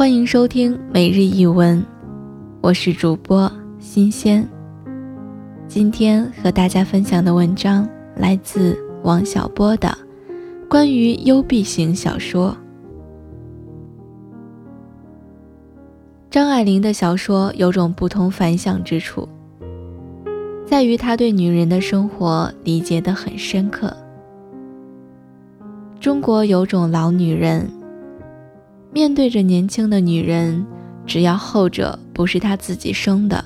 欢迎收听每日一文，我是主播新鲜。今天和大家分享的文章来自王小波的《关于幽闭型小说》。张爱玲的小说有种不同凡响之处，在于她对女人的生活理解得很深刻。中国有种老女人。面对着年轻的女人，只要后者不是她自己生的，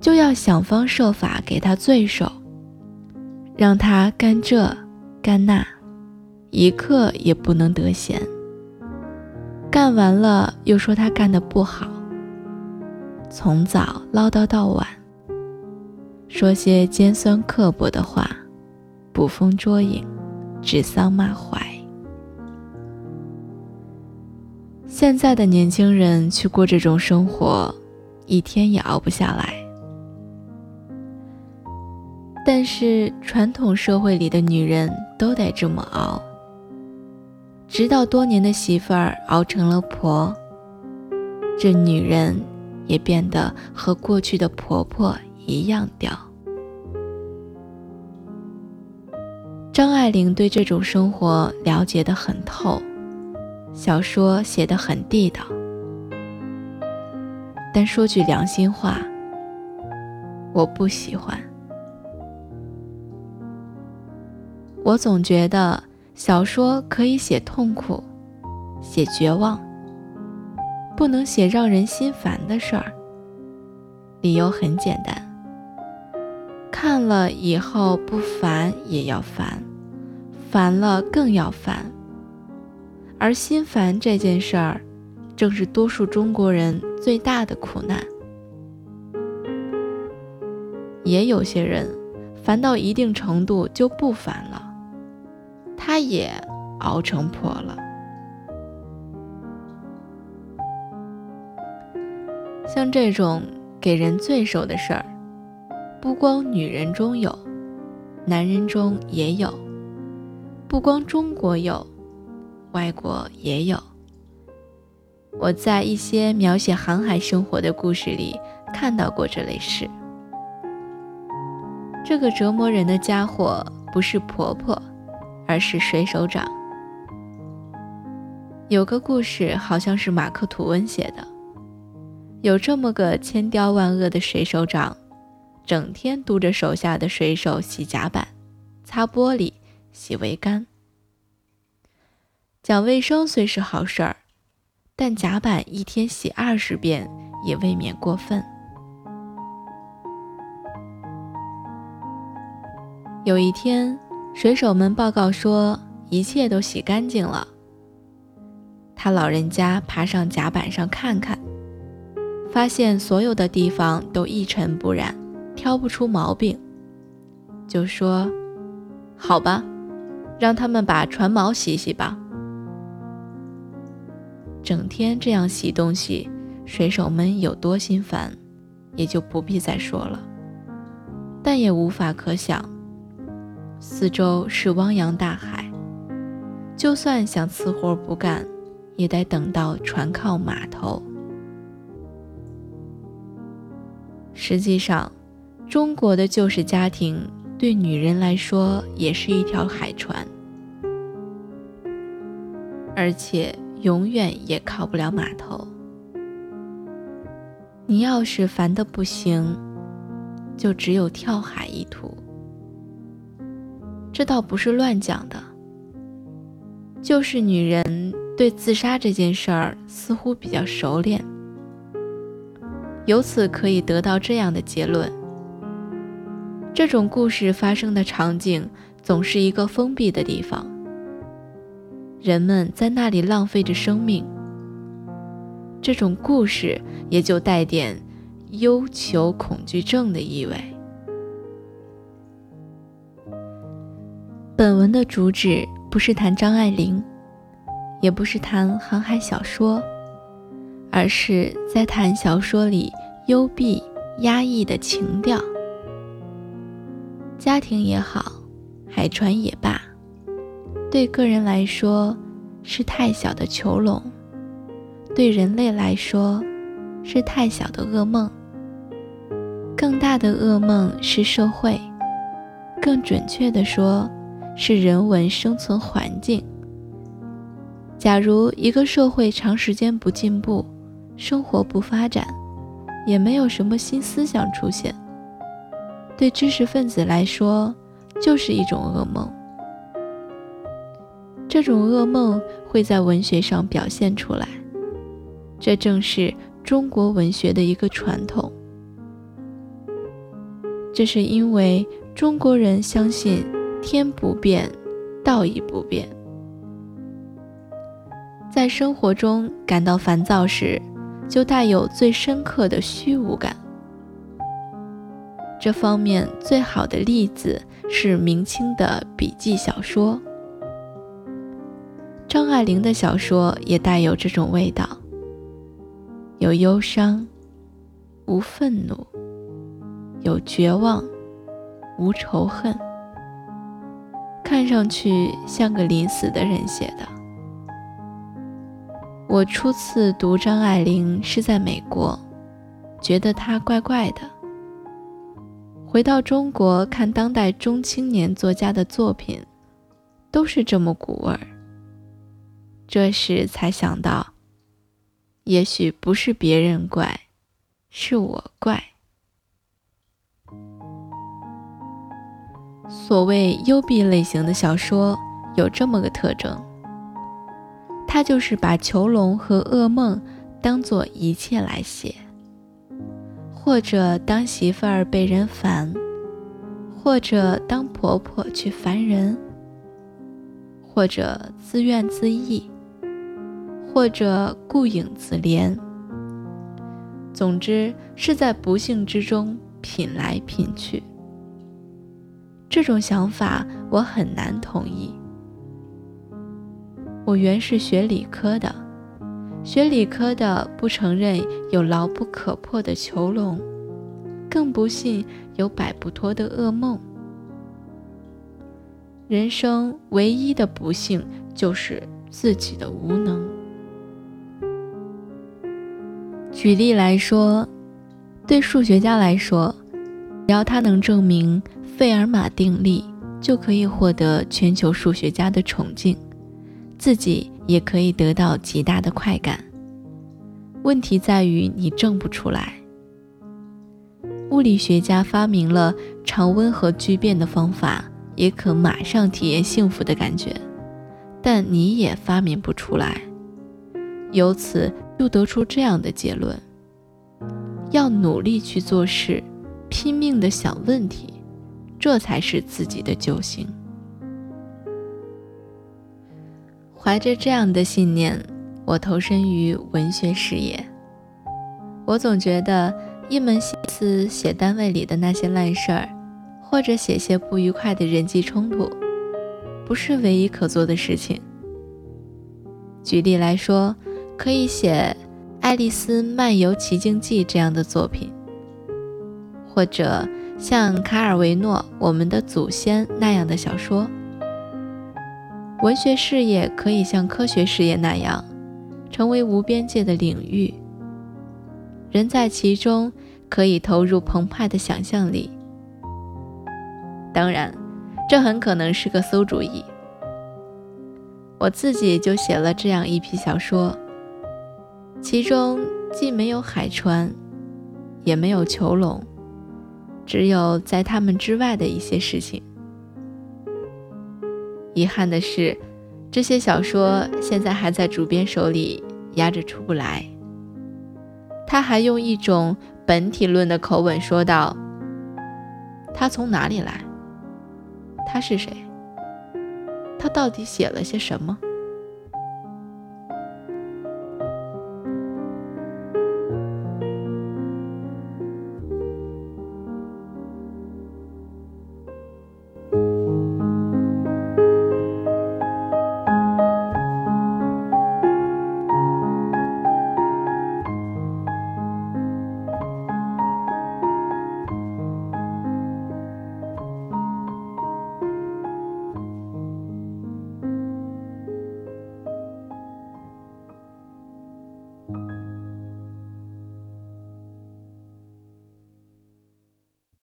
就要想方设法给她罪受，让她干这干那，一刻也不能得闲。干完了又说她干得不好，从早唠叨到晚，说些尖酸刻薄的话，捕风捉影，指桑骂槐。现在的年轻人去过这种生活，一天也熬不下来。但是传统社会里的女人都得这么熬，直到多年的媳妇儿熬成了婆，这女人也变得和过去的婆婆一样屌。张爱玲对这种生活了解得很透。小说写得很地道，但说句良心话，我不喜欢。我总觉得小说可以写痛苦，写绝望，不能写让人心烦的事儿。理由很简单，看了以后不烦也要烦，烦了更要烦。而心烦这件事儿，正是多数中国人最大的苦难。也有些人烦到一定程度就不烦了，他也熬成婆了。像这种给人罪受的事儿，不光女人中有，男人中也有，不光中国有。外国也有。我在一些描写航海生活的故事里看到过这类事。这个折磨人的家伙不是婆婆，而是水手长。有个故事好像是马克·吐温写的，有这么个千刁万恶的水手长，整天督着手下的水手洗甲板、擦玻璃、洗桅杆。讲卫生虽是好事儿，但甲板一天洗二十遍也未免过分。有一天，水手们报告说一切都洗干净了。他老人家爬上甲板上看看，发现所有的地方都一尘不染，挑不出毛病，就说：“好吧，让他们把船锚洗洗吧。”整天这样洗东西，水手们有多心烦，也就不必再说了。但也无法可想，四周是汪洋大海，就算想辞活不干，也得等到船靠码头。实际上，中国的旧式家庭对女人来说也是一条海船，而且。永远也靠不了码头。你要是烦得不行，就只有跳海一途。这倒不是乱讲的，就是女人对自杀这件事儿似乎比较熟练，由此可以得到这样的结论：这种故事发生的场景总是一个封闭的地方。人们在那里浪费着生命，这种故事也就带点忧求恐惧症的意味。本文的主旨不是谈张爱玲，也不是谈航海小说，而是在谈小说里幽闭、压抑的情调。家庭也好，海船也罢。对个人来说，是太小的囚笼，对人类来说是太小的噩梦，更大的噩梦是社会，更准确的说，是人文生存环境。假如一个社会长时间不进步，生活不发展，也没有什么新思想出现，对知识分子来说就是一种噩梦。这种噩梦会在文学上表现出来，这正是中国文学的一个传统。这是因为中国人相信天不变，道义不变。在生活中感到烦躁时，就带有最深刻的虚无感。这方面最好的例子是明清的笔记小说。张爱玲的小说也带有这种味道，有忧伤，无愤怒；有绝望，无仇恨。看上去像个临死的人写的。我初次读张爱玲是在美国，觉得她怪怪的。回到中国看当代中青年作家的作品，都是这么古味儿。这时才想到，也许不是别人怪，是我怪。所谓幽闭类型的小说，有这么个特征。他就是把囚笼和噩梦当做一切来写，或者当媳妇儿被人烦，或者当婆婆去烦人，或者自怨自艾，或者顾影自怜。总之是在不幸之中品来品去。这种想法我很难同意。我原是学理科的，学理科的不承认有牢不可破的囚笼，更不信有摆不脱的噩梦。人生唯一的不幸就是自己的无能。举例来说，对数学家来说，只要他能证明费尔马定律，就可以获得全球数学家的崇敬。自己也可以得到极大的快感。问题在于你证不出来。物理学家发明了常温和聚变的方法，也可马上体验幸福的感觉，但你也发明不出来。由此就得出这样的结论：要努力去做事，拼命地想问题，这才是自己的救星。怀着这样的信念，我投身于文学事业。我总觉得一门心思写单位里的那些烂事儿，或者写些不愉快的人际冲突，不是唯一可做的事情。举例来说，可以写《爱丽丝漫游奇境记》这样的作品，或者像卡尔维诺《我们的祖先》那样的小说。文学事业可以像科学事业那样，成为无边界的领域。人在其中可以投入澎湃的想象力。当然，这很可能是个馊主意。我自己就写了这样一批小说，其中既没有海川，也没有囚笼，只有在他们之外的一些事情。遗憾的是，这些小说现在还在主编手里压着出不来。他还用一种本体论的口吻说道：“他从哪里来？他是谁？他到底写了些什么？”